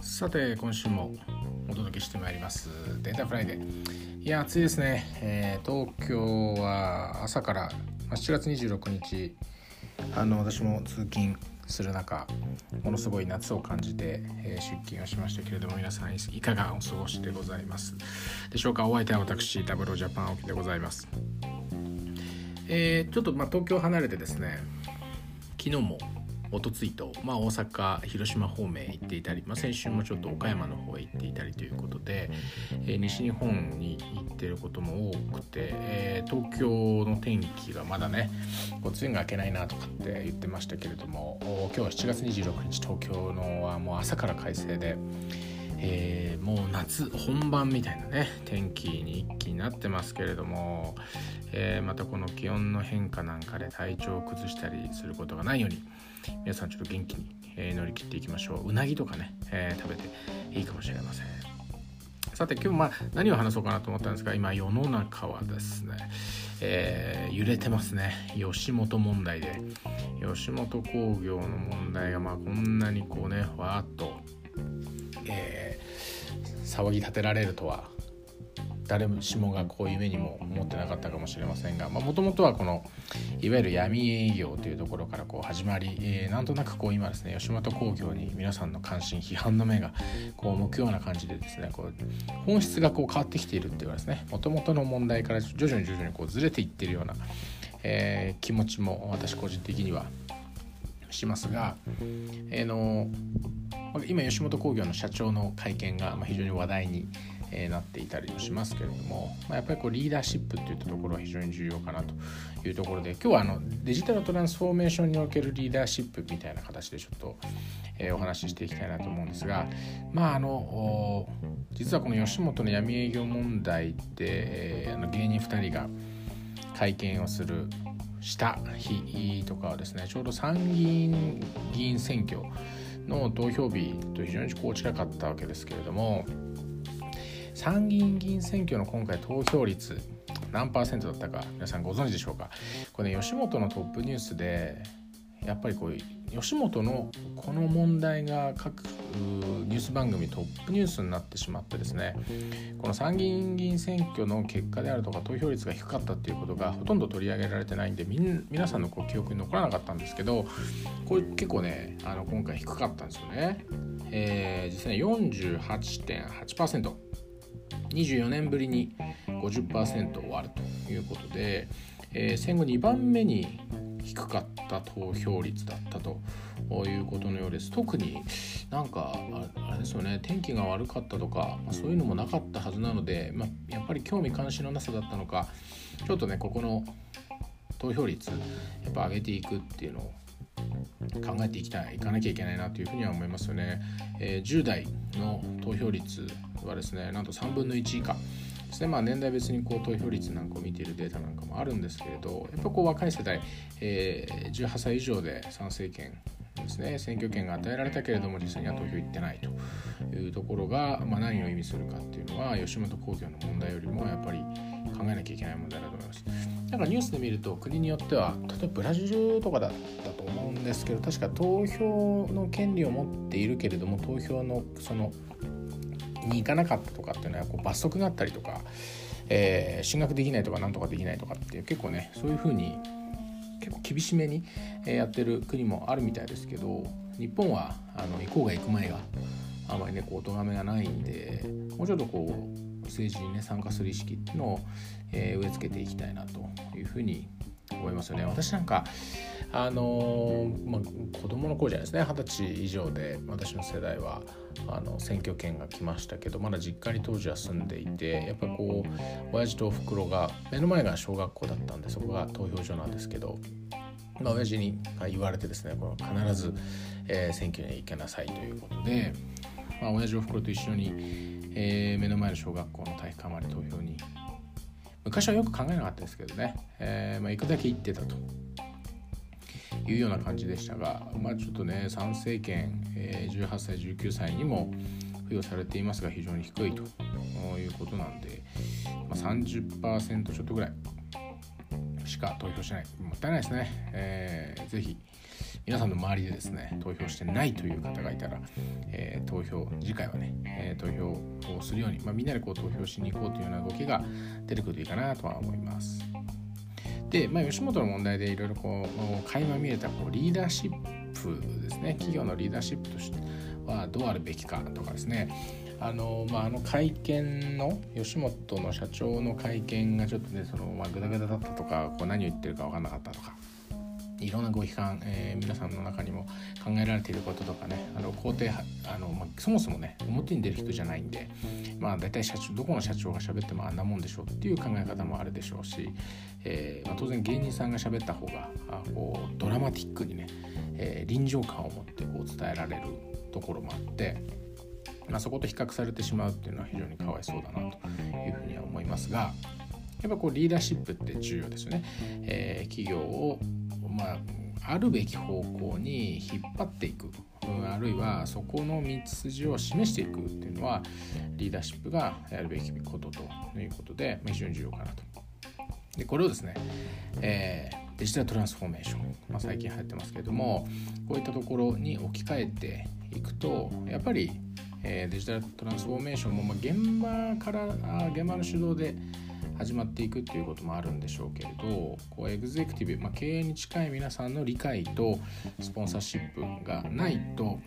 さて今週もお届けしてまいります。データフライデーいや暑いですね、えー、東京は朝から7月26日あの私も通勤する中ものすごい夏を感じて、えー、出勤をしましたけれども皆さんいかがお過ごしでございますでしょうか？お相手は私ダブルジャパンオキでございます。えー、ちょっとまあ東京離れてですね昨日もおとついと、まあ、大阪広島方面行っていたり、まあ、先週もちょっと岡山の方へ行っていたりということで、えー、西日本に行ってることも多くて、えー、東京の天気がまだねこう梅雨が明けないなとかって言ってましたけれども今日は7月26日東京のはもう朝から快晴で。えー、もう夏本番みたいなね天気に一気になってますけれども、えー、またこの気温の変化なんかで体調を崩したりすることがないように皆さんちょっと元気に、えー、乗り切っていきましょう。うなぎとかね、え、食べていいかもしれません。さて今日まあ何を話そうかなと思ったんですが今世の中はですね、え、揺れてますね。吉本問題で。吉本興業の問題がまあこんなにこうねわーっと、えー、騒ぎ立てられるとは誰しもがこういう夢にも思ってなかったかもしれませんがもともとはこのいわゆる闇営業というところからこう始まり、えー、なんとなくこう今ですね吉本興業に皆さんの関心批判の目がこう向くような感じでですねこう本質がこう変わってきているっていうかですねもともとの問題から徐々に徐々にこうずれていってるような、えー、気持ちも私個人的にはしますが、え、の今吉本興業の社長の会見が非常に話題になっていたりもしますけれども、まあ、やっぱりこうリーダーシップっていったところは非常に重要かなというところで今日はあのデジタルトランスフォーメーションにおけるリーダーシップみたいな形でちょっと、えー、お話ししていきたいなと思うんですがまああの実はこの吉本の闇営業問題で、えー、あの芸人2人が会見をするした日とかはですねちょうど参議院議員選挙の投票日と非常にこう近かったわけですけれども参議院議員選挙の今回投票率何パーセントだったか皆さんご存知でしょうか？これね吉本のトップニュースでやっぱりこう吉本のこの問題が各ニュース番組トップニュースになってしまってですねこの参議院議員選挙の結果であるとか投票率が低かったっていうことがほとんど取り上げられてないんでみん皆さんのこう記憶に残らなかったんですけどこれ結構ねあの今回低かったんですよね。えー、実際48.8% 24年ぶりに50%を割るということで、えー、戦後2番目に低かった投票率だったということのようです。特になんかあれですよね。天気が悪かったとか、まあ、そういうのもなかったはずなので、まあ、やっぱり興味関心のなさだったのかちょっとねここの投票率やっぱ上げていくっていうのを考えていきたいいかなきゃいけないなというふうには思いますよね、えー、10代の投票率はですねなんと3分の1以下。ですねまあ年代別にこう投票率なんかを見ているデータなんかもあるんですけれどやっぱこう若い世代、えー、18歳以上で参政権ですね選挙権が与えられたけれども実際には投票行ってないというところが、まあ、何を意味するかっていうのは吉本興業の問題よりもやっぱり考えなきゃいけない問題だと思います。なんかニュースで見ると国によっては例えばブラジルとかだったと思うんですけど確か投票の権利を持っているけれども投票のそのに行かなかったとかっていうのはこう罰則があったりとか、えー、進学できないとかなんとかできないとかって結構ねそういうふうに結構厳しめにやってる国もあるみたいですけど日本はあの行こうが行く前があまりねこうお咎めがないんでもうちょっとこう政治にね参加する意識っていうのを、え、植え付けていきたいなというふうに思いますよね。私なんかあのー、まあ、子供の頃じゃないですね二十歳以上で私の世代はあの選挙権が来ましたけどまだ実家に当時は住んでいてやっぱこう親父とおふくろが目の前が小学校だったんでそこが投票所なんですけど。まあ、親父に言われてですねこの必ず、えー、選挙に行けなさいということで、まあ、親父おふくろと一緒にえー、目の前の小学校の体育館まで投票に昔はよく考えなかったですけどね、えー、まあ、行くだけ行ってたというような感じでしたが、まあ、ちょっとね参政権、え、18歳19歳にも付与されていますが非常に低いということなんで、まあ、30%ちょっとぐらいしか投票しないもったいないですね、えー、ぜひ皆さんの周りでですね投票してないという方がいたら、えー、投票次回はね、えー、投票をするように、まあ、みんなでこう投票しに行こうというような動きが出てくるといいかなとは思います。で、まあ、吉本の問題でいろいろこう垣間見えたこうリーダーシップですね。企業のリーダーシップとしてはどうあるべきかとかですね。あの,、まあ、あの会見の吉本の社長の会見がちょっとねその、まあ、グダグダだったとかこう何を言ってるか分かんなかったとか。いろんなご批判、えー、皆さんの中にも考えられていることとかねあの肯定あの、まあ、そもそもね表に出る人じゃないんでまあ大体社長どこの社長が喋ってもあんなもんでしょうっていう考え方もあるでしょうし、えーまあ、当然芸人さんが喋った方があこうドラマティックにね、えー、臨場感を持ってこう伝えられるところもあって。まあ、そこと比較されてしまうっていうのは非常にかわいそうだなというふうには思いますがやっぱこうリーダーシップって重要ですよね。えー、企業をまあ、あるべき方向に引っ張っていくうんあるいはそこの道筋を示していくっていうのはリーダーシップがやるべきことということで非常に重要かなと。でこれをですね、えー、デジタルトランスフォーメーション、まあ、最近流行ってますけれどもこういったところに置き換えていくとやっぱり、えー、デジタルトランスフォーメーションも、まあ、現場から現場の主導で始まっていくっていうこともあるんでしょうけれどこうエグゼクティブ、まあ、経営に近い皆さんの理解とスポンサーシップがないと、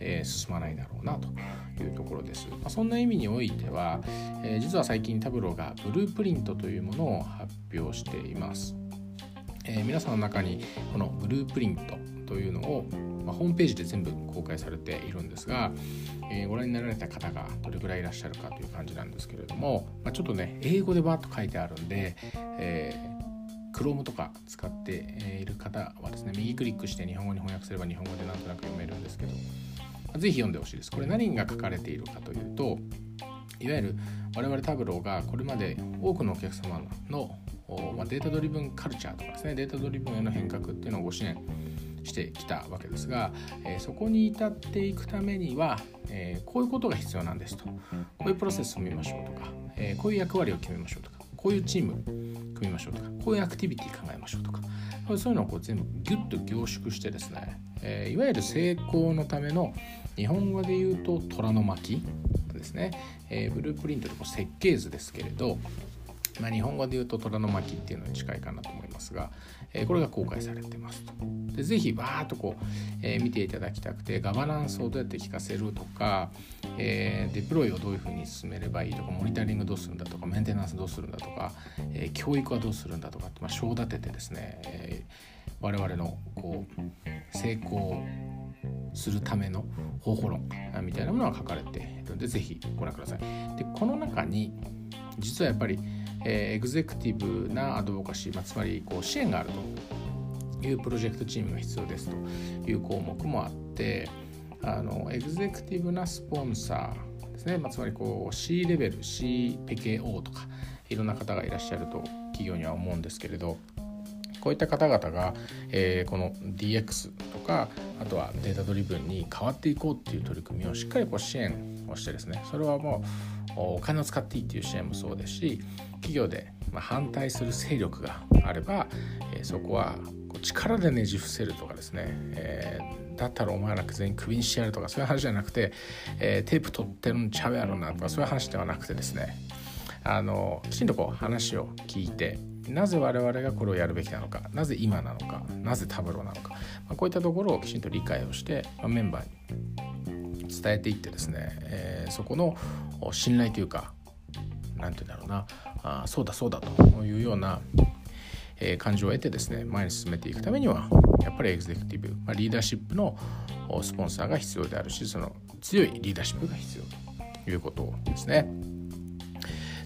えー、進まないだろうなというところです、まあ、そんな意味においては、えー、実は最近タブローがブループリントというものを発表しています、えー、皆さんの中にこのブループリントというのをまあ、ホームページで全部公開されているんですが、えー、ご覧になられた方がどれぐらいいらっしゃるかという感じなんですけれども、まあ、ちょっとね英語でバーッと書いてあるんで、えー、Chrome とか使っている方はですね右クリックして日本語に翻訳すれば日本語でなんとなく読めるんですけどまあぜひ読んでほしいです。これ何が書かれているかというといわゆる我々タブローがこれまで多くのお客様の、ま、データドリブンカルチャーとかですねデータドリブンへの変革っていうのをご支援してきたわけですが、え、そこに至っていくためには、え、こういうことが必要なんですと。こういうプロセスを見ましょうとか、え、こういう役割を決めましょうとかこういうチーム組みましょうとかこういうアクティビティ考えましょうとかそういうのをこう全部ギュッと凝縮してですね、えいわゆる成功のための日本語で言うと虎の巻ですね、えブループリントでこう設計図ですけれどまあ、日本語で言うと虎の巻っていうのに近いかなと思いますが、えー、これが公開されてますと。でぜひバーッとこう、えー、見ていただきたくてガバナンスをどうやって聞かせるとか、えー、デプロイをどういうふうに進めればいいとかモニタリングどうするんだとかメンテナンスどうするんだとか、えー、教育はどうするんだとかって、まあ、章立ててですね、えー、我々のこう成功するための方法論みたいなものが書かれているのでぜひご覧ください。でこの中に実はやっぱりえー、エグゼクティブなアドボカシー、まあ、つまりこう支援があるというプロジェクトチームが必要ですという項目もあってあのエグゼクティブなスポンサーですね、まあ、つまりこう C レベル CPKO とかいろんな方がいらっしゃると企業には思うんですけれどこういった方々が、えー、この DX とかあとはデータドリブンに変わっていこうっていう取り組みをしっかりこう支援をしてですね。それはもうお金を使っていいっていう支援もそうですし企業で反対する勢力があれば、え、そこは力でねじ伏せるとかですね、えー、だったらお前ら全員クビにしてやるとかそういう話じゃなくて、えー、テープ取ってるんちゃうやろなとかそういう話ではなくてですねあのきちんとこう話を聞いてなぜ我々がこれをやるべきなのかなぜ今なのかなぜタブローなのか、まあ、こういったところをきちんと理解をして、まあ、メンバーに伝えていってですね、えー、そこの信頼というか何て言うんだろうなあそうだそうだというような、えー、感情を得てですね前に進めていくためにはやっぱりエグゼクティブ、まあ、リーダーシップのスポンサーが必要であるしその強いリーダーシップが必要ということですね。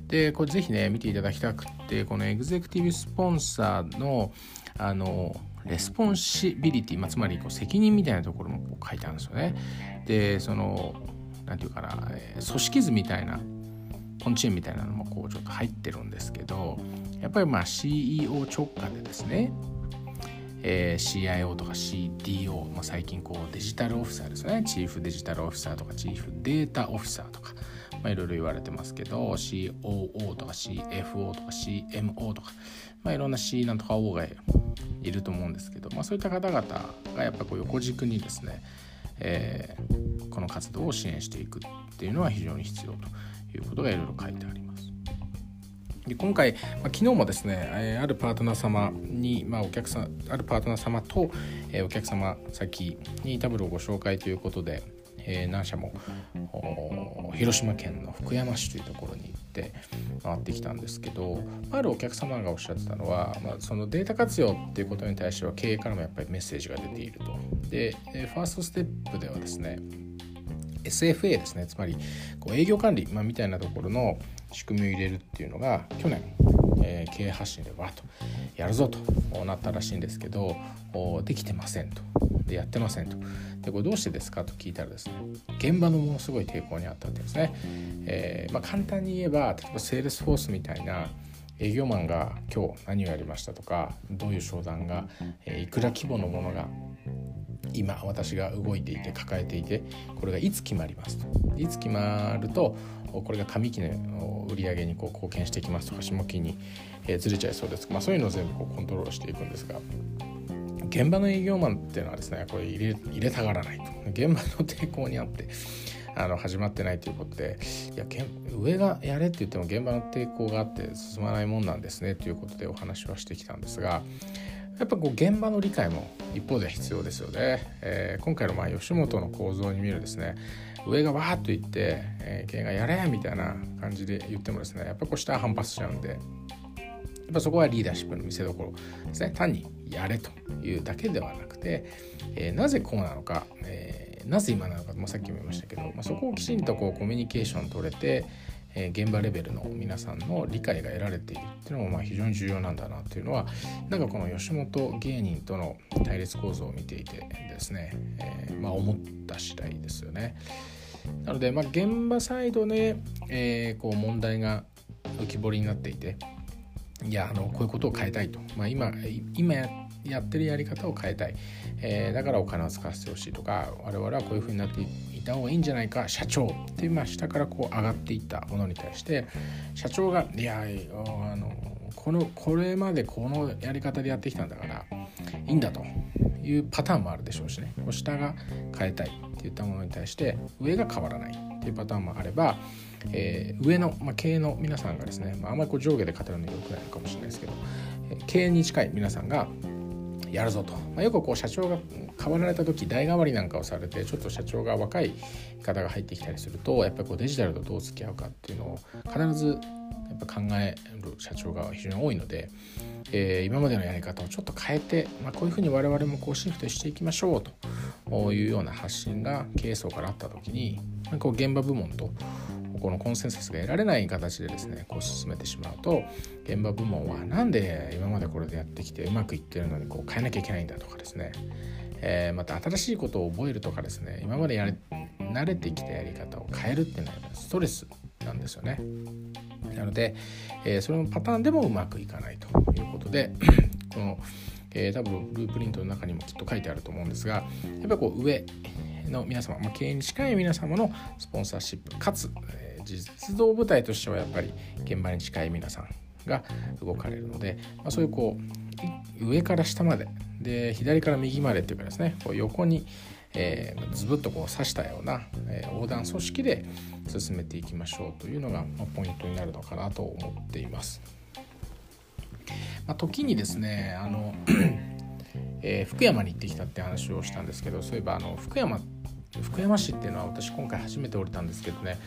でこれぜひね見ていただきたくてこのエグゼクティブスポンサーのあの responsibility、まあ、つまりこう責任みたいなところもこう書いてあるんですよね。でその何て言うかな組織図みたいなコンチーンみたいなのもこうちょっと入ってるんですけどやっぱりまあ CEO 直下でですね、えー、CIO とか CDO、まあ、最近こうデジタルオフィサーですねチーフデジタルオフィサーとかチーフデータオフィサーとか、まあ、いろいろ言われてますけど COO とか CFO とか CMO とか、まあ、いろんな C なんとか O がいると思うんですけど、まあ、そういった方々がやっぱこう横軸にですね、えー、この活動を支援していくっていうのは非常に必要ということがいろいろ書いてあります。で今回、まあ、昨日もですね、えー、あるパートナー様に、まあ、お客さんあるパートナー様と、えー、お客様先にタブルをご紹介ということで、えー、何社も広島県の福山市というところに行って回ってきたんですけどあるお客様がおっしゃってたのは、まあ、そのデータ活用っていうことに対しては経営からもやっぱりメッセージが出ていると。でファーストステップではですね SFA ですねつまりこう営業管理、まあ、みたいなところの仕組みを入れるっていうのが去年、えー、経営発信でわっとやるぞとなったらしいんですけどできてませんとでやってませんと。でこれどうしてですかと聞いたらですね現場のものすごい抵抗にあったってですね、えー、まあ、簡単に言えば例えばセールスフォースみたいな営業マンが今日何をやりましたとかどういう商談が、えー、いくら規模のものが今私が動いていて抱えていてこれがいつ決まりますと。いつ決まるとこれが上期の売り上げにこう貢献してきますとか下期にずれちゃいそうです、まあ、そういうのを全部こうコントロールしていくんですが現場の営業マンっていうのはですねこれ入れ入れたがらないと現場の抵抗にあってあの始まってないということでいや上がやれって言っても現場の抵抗があって進まないもんなんですねということでお話はしてきたんですがやっぱこう現場の理解も一方で必要ですよね。えー、今回のまあ吉本の構造に見るですね上がわーっと言って、えー、経営がやれみたいな感じで言ってもですねやっぱこう下は反発しちゃうんでやっぱそこはリーダーシップの見せどころですね単にやれというだけではなくて、えー、なぜこうなのか、えー、なぜ今なのか、まあ、さっきも言いましたけど、まあ、そこをきちんとこうコミュニケーション取れて、えー、現場レベルの皆さんの理解が得られているっていうのもまあ非常に重要なんだなっていうのはなんかこの吉本芸人との対立構造を見ていてですね、えー、まあ、思った次第ですよね。なので、まあ、現場サイドで、えー、こう問題が浮き彫りになっていていやあのこういうことを変えたいと、まあ今、今やってるやり方を変えたい、えー、だからお金を使わせてほしいとか我々はこういうふうになっていた方がいいんじゃないか社長って、まあ、下からこう上がっていったものに対して社長がいやあのこのこれまでこのやり方でやってきたんだからいいんだというパターンもあるでしょうしね。下が変えたいっていったものに対して上が変わらないっていうパターンもあれば、えー、上の、まあ、経営の皆さんがですね、まあ、あんまりこう上下で語るのよくないかもしれないですけど、えー、経営に近い皆さんがやるぞと、まあ、よくこう社長が変わられた時代替わりなんかをされてちょっと社長が若い方が入ってきたりするとやっぱりこうデジタルとどう付き合うかっていうのを必ずやっぱ考える社長が非常に多いので、えー、今までのやり方をちょっと変えて、まあ、こういうふうに我々もこうシフトしていきましょうというような発信が経営層からあった時にこう現場部門とこのコンセンサスが得られない形でですねこう進めてしまうと現場部門は何で今までこれでやってきてうまくいってるのにこう変えなきゃいけないんだとかですね、え、また新しいことを覚えるとかですね今までやれ慣れてきたやり方を変えるっていうのはストレスなんですよね。なので、えー、そのパターンでもうまくいかないということで この、え、多分ループリントの中にもきっと書いてあると思うんですがやっぱりこう上の皆様、まあ、経営に近い皆様のスポンサーシップかつ、実動部隊としてはやっぱり現場に近い皆さんが動かれるので、まあ、そういうこう上から下までで左から右までっていうかですねこう横に、えー、ズブッとこう刺したような、えー、横断組織で進めていきましょうというのが、まあ、ポイントになるのかなと思っています。まあ、時にですねあの えー、福山に行ってきたって話をしたんですけどそういえばあの福山福山市っていうのは私今回初めて降りたんですけどね。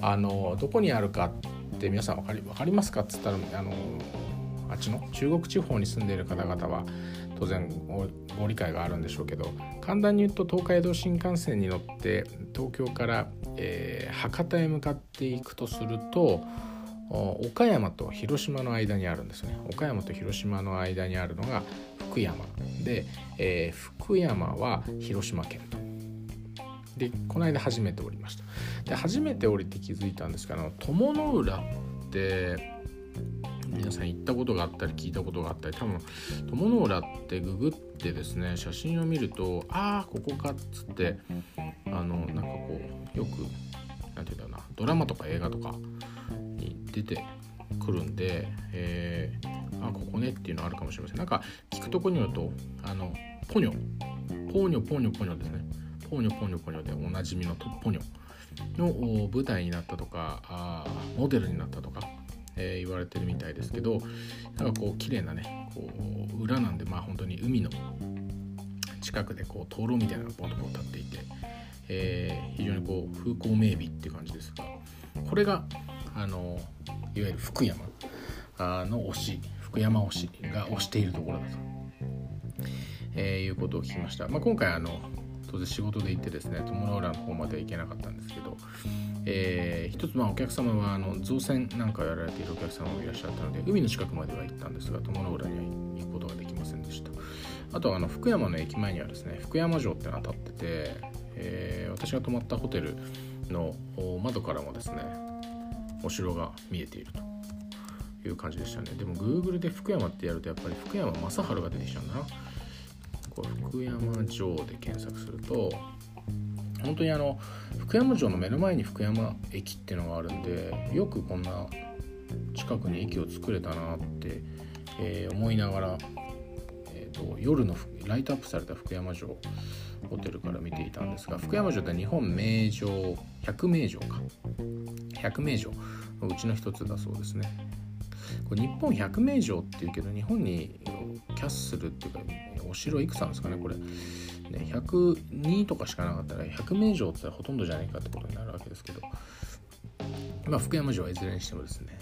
あのどこにあるかって皆さん分かり分かりますかっつったらあのあっちの中国地方に住んでいる方々は当然ご理解があるんでしょうけど簡単に言うと東海道新幹線に乗って東京から、えー、博多へ向かっていくとすると岡山と広島の間にあるんですね。岡山と広島の間にあるのが福山。で、えー、福山は広島県と。でこの間初めて降りました。で初めて降りて気づいたんですけど友の浦って皆さん行ったことがあったり聞いたことがあったり多分友の浦ってググってですね写真を見るとああここかっつってあのなんかこうよく何て言うんだろうなドラマとか映画とかに出てくるんで、えー、あここねっていうのあるかもしれません。なんか聞くとこによるとあのポニョ。ポニョポニョポニョですね。ポニョポニョポニョでおなじみのトッポニョの舞台になったとかあモデルになったとか、えー、言われてるみたいですけどなんかこう綺麗なねこう裏なんでまあ本当に海の近くでこう灯籠みたいなのがポンとこう立っていて、えー、非常にこう風光明媚っていう感じですがこれがあのいわゆる福山の推し福山推しが推しているところだと、えー、いうことを聞きました、まあ、今回あの当然仕事で行ってですね友の浦の方までは行けなかったんですけど、えー、一つまあお客様はあの造船なんかやられているお客様もいらっしゃったので海の近くまでは行ったんですが友の浦には行くことができませんでした。あとはあの福山の駅前にはですね福山城ってのが立ってて、えー、私が泊まったホテルの窓からもですねお城が見えていると。いう感じでしたね。でも Google で福山ってやるとやっぱり福山雅治が出てきちゃうんだな。これ福山城で検索すると本当にあの福山城の目の前に福山駅っていうのがあるんでよくこんな近くに駅を作れたなって、えー、思いながら、えーと、夜のライトアップされた福山城ホテルから見ていたんですが福山城って日本名城百名城か。百名城。のうちの一つだそうですね。これ日本百名城っていうけど日本にキャッスルっていうかお城いくつなんですかねこれ、ね、102とかしかなかったら100名城ってほとんどじゃないかってことになるわけですけど、まあ、福山城はいずれにしてもですね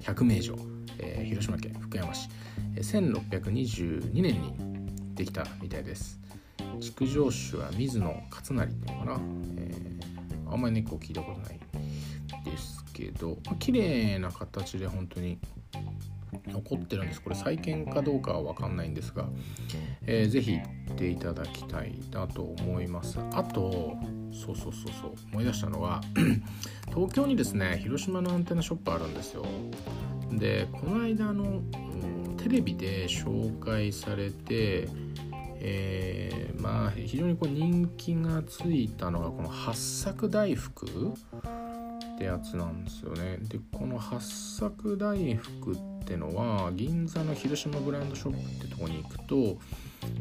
100名城、えー、広島県福山市、え、1622年にできたみたいです。築城主は水野勝成っていうのかな、えー、あんまりねこう聞いたことないですけど、まあ、綺麗な形で本当に残ってるんです。これ再建かどうかは分かんないんですが、えー、ぜひ行っていただきたいなと思います。あとそうそうそうそう思い出したのは 東京にですね広島のアンテナショップあるんですよ。でこの間の、テレビで紹介されてえー、まあ非常にこう人気がついたのがこの八作大福ってやつなんですよね。でこの八作大福ってのは銀座の広島ブランドショップってとこに行くと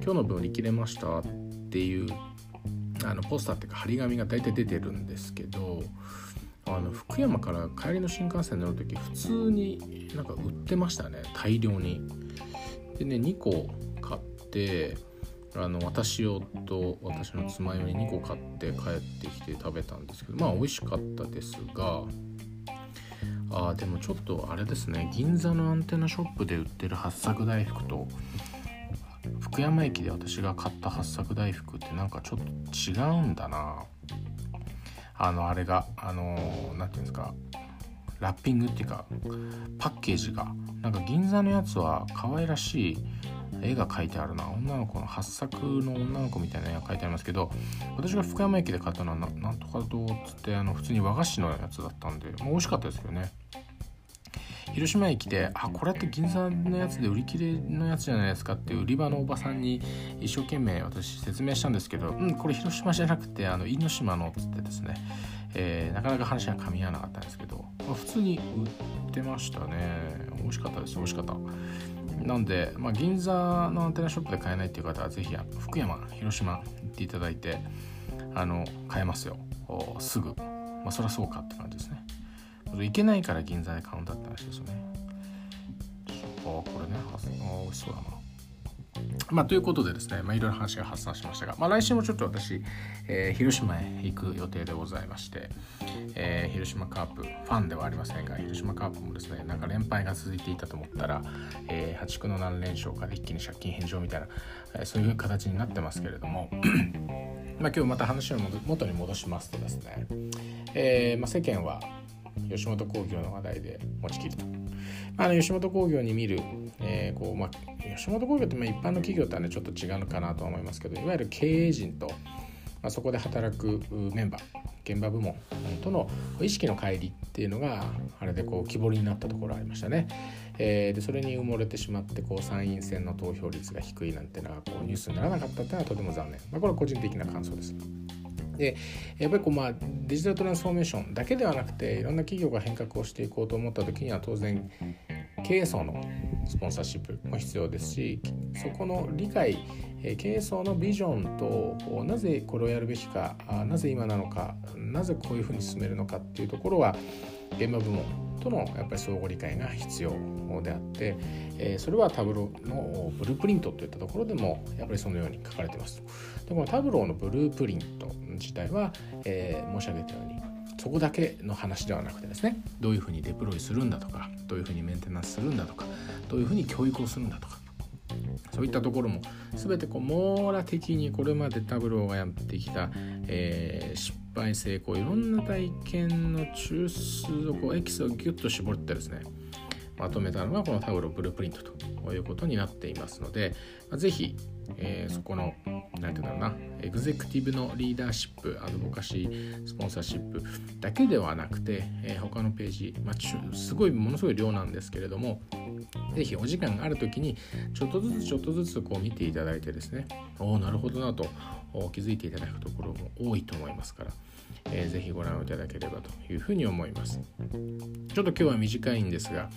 今日の分売り切れましたっていうあのポスターっていうか張り紙が大体出てるんですけどあの福山から帰りの新幹線乗る時普通になんか売ってましたね大量に。でね2個買ってあの私用と私の妻用に2個買って帰ってきて食べたんですけどまあ美味しかったですがあでもちょっとあれですね銀座のアンテナショップで売ってる八作大福と福山駅で私が買った八作大福ってなんかちょっと違うんだな。あのあれがあの何て言うんですかラッピングっていうかパッケージが。なんか銀座のやつは可愛らしい絵が描いてあるな。女の子の八作の女の子みたいな絵が描いてありますけど私が福山駅で買ったのはなんとかどうっつってあの普通に和菓子のやつだったんでもう美味しかったですよね。広島駅で「あこれって銀座のやつで売り切れのやつじゃないですか」って売り場のおばさんに一生懸命私説明したんですけど「うんこれ広島じゃなくてあの因島の」っつってですね、えー、なかなか話が噛み合わなかったんですけど、まあ、普通に売ってましたね。美味しかったです美味しかった。なんで、まあ、銀座のアンテナショップで買えないっていう方はぜひ福山広島行っていただいてあの買えますよ。すぐ。まあそりゃそうかって感じですね。行けないから銀座で買うんだって話ですよね。あこれね。あ美味しそうだな。まあ、ということでですね、まあ、いろいろ話が発散しましたが、まあ、来週もちょっと私、えー、広島へ行く予定でございまして、えー、広島カープファンではありませんが広島カープもですねなんか連敗が続いていたと思ったら、えー、破竹の何連勝かで一気に借金返上みたいな、え、そういう形になってますけれども ま今日また話を元に戻しますとですね、えま、世間は吉本興業の話題で持ちきると。あの吉本興業に見る、えーこうまあ、吉本興業ってま一般の企業とはねちょっと違うのかなとは思いますけどいわゆる経営陣と、まあ、そこで働くメンバー現場部門との意識の乖離っていうのがあれでこう木彫りになったところありましたね。えー、でそれに埋もれてしまってこう参院選の投票率が低いなんてのはこうニュースにならなかったっていうのはとても残念、まあ、これは個人的な感想です。でやっぱりこうまあデジタルトランスフォーメーションだけではなくていろんな企業が変革をしていこうと思った時には当然経営層のスポンサーシップも必要ですしそこの理解経営層のビジョンとなぜこれをやるべきかなぜ今なのかなぜこういうふうに進めるのかっていうところは現場部門とのやっぱり相互理解が必要であって、それはタブローのブループリントといったところでもやっぱりそのように書かれてます。でこのタブローのブループリント自体は、えー、申し上げたようにそこだけの話ではなくてですねどういうふうにデプロイするんだとかどういうふうにメンテナンスするんだとかどういうふうに教育をするんだとかそういったところも全てこう網羅的にこれまでタブローがやってきた、えー、失敗成功いろんな体験の中枢をこうエキスをギュッと絞ってですねまとめたのがこのタブローブループリントということになっていますので、まあ、ぜひ、えー、そこの何て言うんだろうなエグゼクティブのリーダーシップアドボカシースポンサーシップだけではなくて、えー、他のページ、まあ、すごいものすごい量なんですけれども是非お時間がある時にちょっとずつちょっとずつこう見ていただいてですねおおなるほどなと気づいていただくところも多いと思いますから、えー、ぜひご覧いただければというふうに思います。ちょっと今日は短いんですが、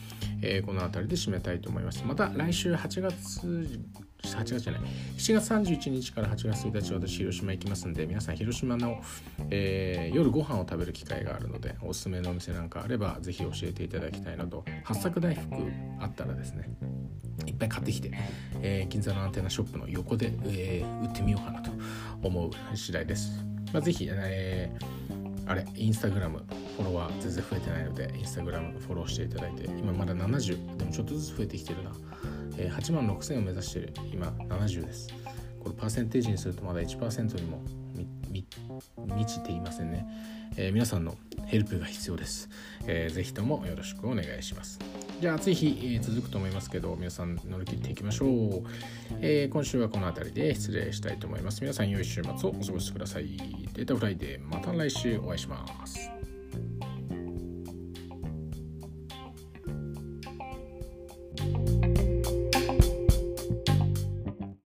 えー、この辺りで締めたいと思います。また来週8月8月じゃない7月31日から8月1日私広島行きますんで皆さん広島の、えー、夜ご飯を食べる機会があるのでおすすめのお店なんかあればぜひ教えていただきたいなと。八作大福あったらですねいっぱい買ってきて、えー、銀座のアンテナショップの横で、えー、売ってみようかなと思う次第です、まあ、ぜひ、えー、あれインスタグラムフォロワー全然増えてないのでインスタグラムフォローしていただいて今まだ70でもちょっとずつ増えてきてるな。え8万6000を目指してる今70です。これパーセンテージにするとまだ1%にも満ちていませんね、えー、皆さんのヘルプが必要です、えー、ぜひともよろしくお願いします。じゃあ暑い日、えー、続くと思いますけど皆さん乗り切っていきましょう、えー、今週はこの辺りで失礼したいと思います。皆さん良い週末をお過ごしください。データフライデーまた来週お会いします。